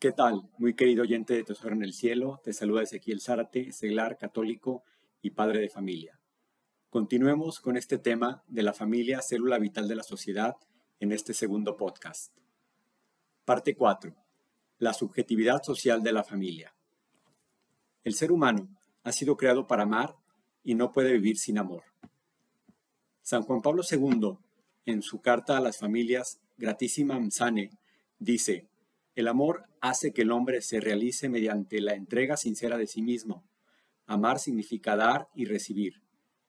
¿Qué tal? Muy querido oyente de Tesoro en el Cielo, te saluda Ezequiel Zárate, seglar católico y padre de familia. Continuemos con este tema de la familia, célula vital de la sociedad, en este segundo podcast. Parte 4. La subjetividad social de la familia. El ser humano ha sido creado para amar y no puede vivir sin amor. San Juan Pablo II, en su carta a las familias Gratísima Sane, dice, el amor hace que el hombre se realice mediante la entrega sincera de sí mismo. Amar significa dar y recibir,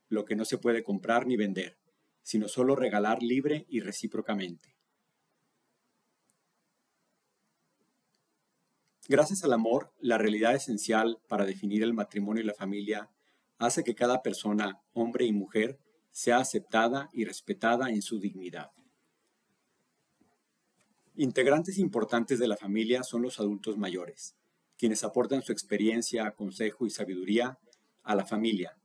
lo que no se puede comprar ni vender, sino solo regalar libre y recíprocamente. Gracias al amor, la realidad esencial para definir el matrimonio y la familia hace que cada persona, hombre y mujer, sea aceptada y respetada en su dignidad. Integrantes importantes de la familia son los adultos mayores, quienes aportan su experiencia, consejo y sabiduría a la familia.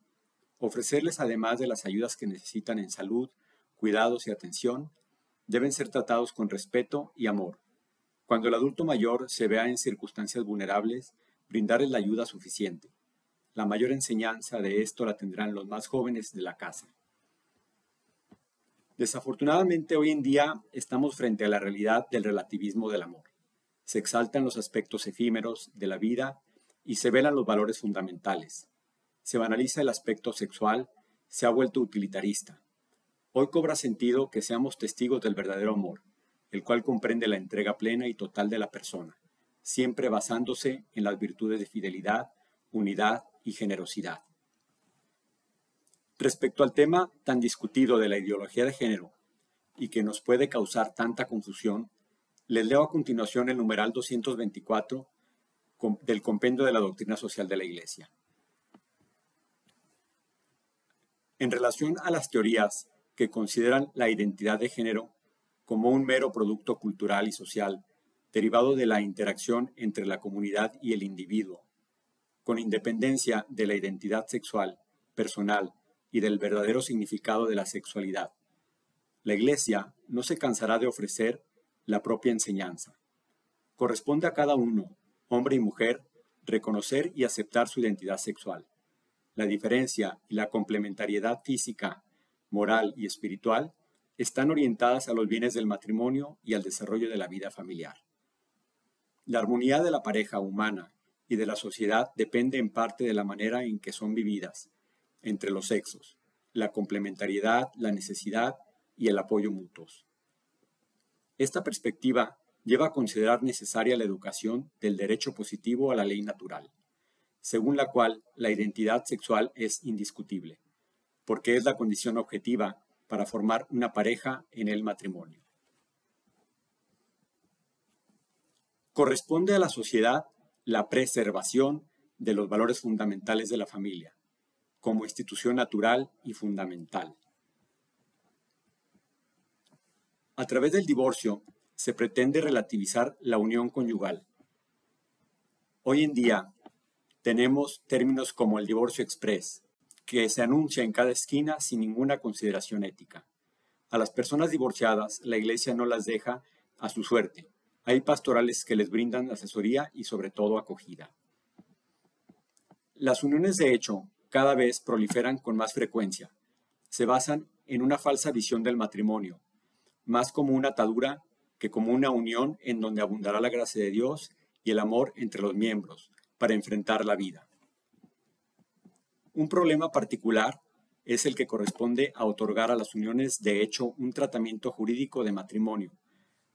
Ofrecerles además de las ayudas que necesitan en salud, cuidados y atención, deben ser tratados con respeto y amor. Cuando el adulto mayor se vea en circunstancias vulnerables, brindarles la ayuda suficiente. La mayor enseñanza de esto la tendrán los más jóvenes de la casa. Desafortunadamente hoy en día estamos frente a la realidad del relativismo del amor. Se exaltan los aspectos efímeros de la vida y se velan los valores fundamentales. Se banaliza el aspecto sexual, se ha vuelto utilitarista. Hoy cobra sentido que seamos testigos del verdadero amor, el cual comprende la entrega plena y total de la persona, siempre basándose en las virtudes de fidelidad, unidad y generosidad. Respecto al tema tan discutido de la ideología de género y que nos puede causar tanta confusión, les leo a continuación el numeral 224 del Compendio de la Doctrina Social de la Iglesia. En relación a las teorías que consideran la identidad de género como un mero producto cultural y social derivado de la interacción entre la comunidad y el individuo, con independencia de la identidad sexual, personal y del verdadero significado de la sexualidad. La Iglesia no se cansará de ofrecer la propia enseñanza. Corresponde a cada uno, hombre y mujer, reconocer y aceptar su identidad sexual. La diferencia y la complementariedad física, moral y espiritual están orientadas a los bienes del matrimonio y al desarrollo de la vida familiar. La armonía de la pareja humana y de la sociedad depende en parte de la manera en que son vividas, entre los sexos, la complementariedad, la necesidad y el apoyo mutuos. Esta perspectiva lleva a considerar necesaria la educación del derecho positivo a la ley natural, según la cual la identidad sexual es indiscutible, porque es la condición objetiva para formar una pareja en el matrimonio. Corresponde a la sociedad la preservación de los valores fundamentales de la familia, como institución natural y fundamental. A través del divorcio se pretende relativizar la unión conyugal. Hoy en día tenemos términos como el divorcio express, que se anuncia en cada esquina sin ninguna consideración ética. A las personas divorciadas la Iglesia no las deja a su suerte. Hay pastorales que les brindan asesoría y sobre todo acogida. Las uniones de hecho cada vez proliferan con más frecuencia. Se basan en una falsa visión del matrimonio, más como una atadura que como una unión en donde abundará la gracia de Dios y el amor entre los miembros para enfrentar la vida. Un problema particular es el que corresponde a otorgar a las uniones de hecho un tratamiento jurídico de matrimonio,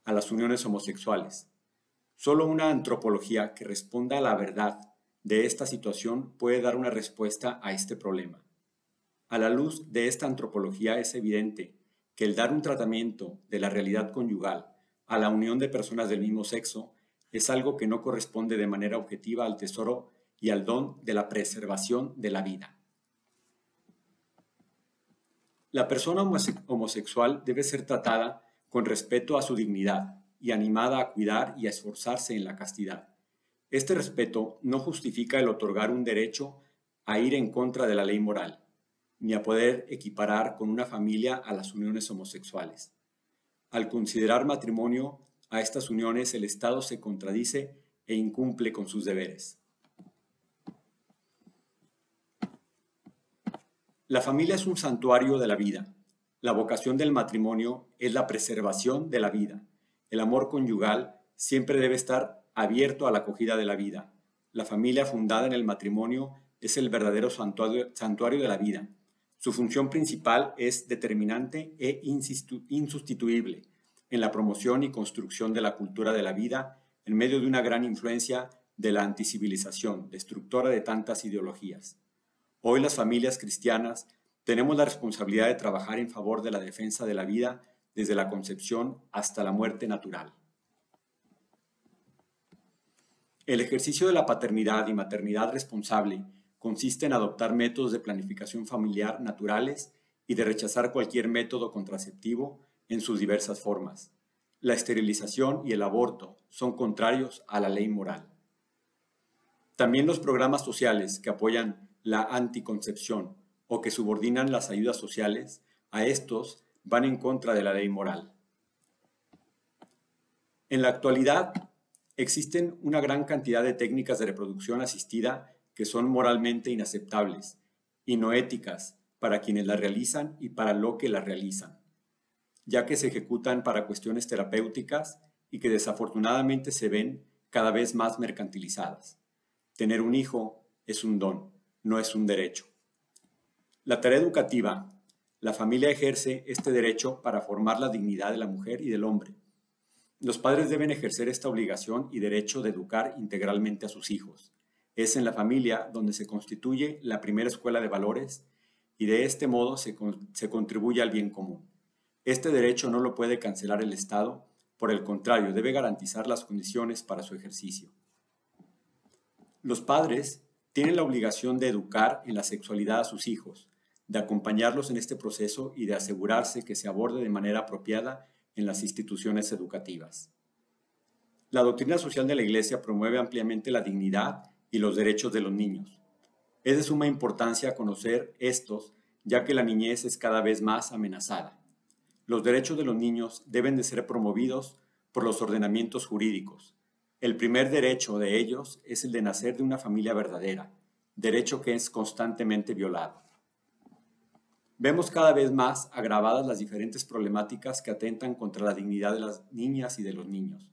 a las uniones homosexuales. Solo una antropología que responda a la verdad de esta situación puede dar una respuesta a este problema. A la luz de esta antropología es evidente que el dar un tratamiento de la realidad conyugal a la unión de personas del mismo sexo es algo que no corresponde de manera objetiva al tesoro y al don de la preservación de la vida. La persona homosexual debe ser tratada con respeto a su dignidad y animada a cuidar y a esforzarse en la castidad. Este respeto no justifica el otorgar un derecho a ir en contra de la ley moral, ni a poder equiparar con una familia a las uniones homosexuales. Al considerar matrimonio a estas uniones, el Estado se contradice e incumple con sus deberes. La familia es un santuario de la vida. La vocación del matrimonio es la preservación de la vida. El amor conyugal siempre debe estar abierto a la acogida de la vida. La familia fundada en el matrimonio es el verdadero santuario, de la vida. Su función principal es determinante e insustituible en la promoción y construcción de la cultura de la vida en medio de una gran influencia de la anticivilización, destructora de tantas ideologías. Hoy las familias cristianas tenemos la responsabilidad de trabajar en favor de la defensa de la vida desde la concepción hasta la muerte natural. El ejercicio de la paternidad y maternidad responsable consiste en adoptar métodos de planificación familiar naturales y de rechazar cualquier método contraceptivo en sus diversas formas. La esterilización y el aborto son contrarios a la ley moral. También los programas sociales que apoyan la anticoncepción o que subordinan las ayudas sociales a estos van en contra de la ley moral. En la actualidad, existen una gran cantidad de técnicas de reproducción asistida que son moralmente inaceptables y no éticas para quienes las realizan y para lo que las realizan ya que se ejecutan para cuestiones terapéuticas y que desafortunadamente se ven cada vez más mercantilizadas. Tener un hijo es un don, no es un derecho. La tarea educativa, la familia ejerce este derecho para formar la dignidad de la mujer y del hombre. Los padres deben ejercer esta obligación y derecho de educar integralmente a sus hijos. Es en la familia donde se constituye la primera escuela de valores y de este modo se, se contribuye al bien común. Este derecho no lo puede cancelar el Estado, por el contrario, debe garantizar las condiciones para su ejercicio. Los padres tienen la obligación de educar en la sexualidad a sus hijos, de acompañarlos en este proceso y de asegurarse que se aborde de manera apropiada en las instituciones educativas. La doctrina social de la Iglesia promueve ampliamente la dignidad y los derechos de los niños. Es de suma importancia conocer estos, ya que la niñez es cada vez más amenazada los derechos de los niños deben de ser promovidos por los ordenamientos jurídicos. El primer derecho de ellos es el de nacer de una familia verdadera, derecho que es constantemente violado. Vemos cada vez más agravadas las diferentes problemáticas que atentan contra la dignidad de las niñas y de los niños,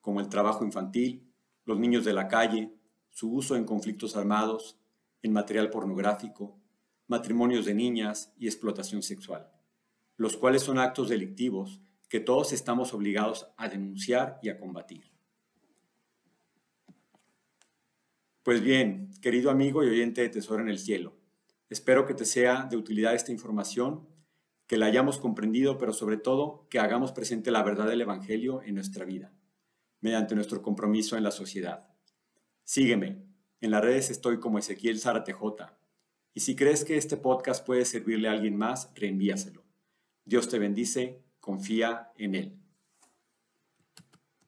como el trabajo infantil, los niños de la calle, su uso en conflictos armados, en material pornográfico, matrimonios de niñas y explotación sexual los cuales son actos delictivos que todos estamos obligados a denunciar y a combatir. Pues bien, querido amigo y oyente de Tesoro en el Cielo, espero que te sea de utilidad esta información, que la hayamos comprendido, pero sobre todo que hagamos presente la verdad del Evangelio en nuestra vida, mediante nuestro compromiso en la sociedad. Sígueme, en las redes estoy como Ezequiel Zaratejota, y si crees que este podcast puede servirle a alguien más, reenvíaselo. Dios te bendice, confía en Él.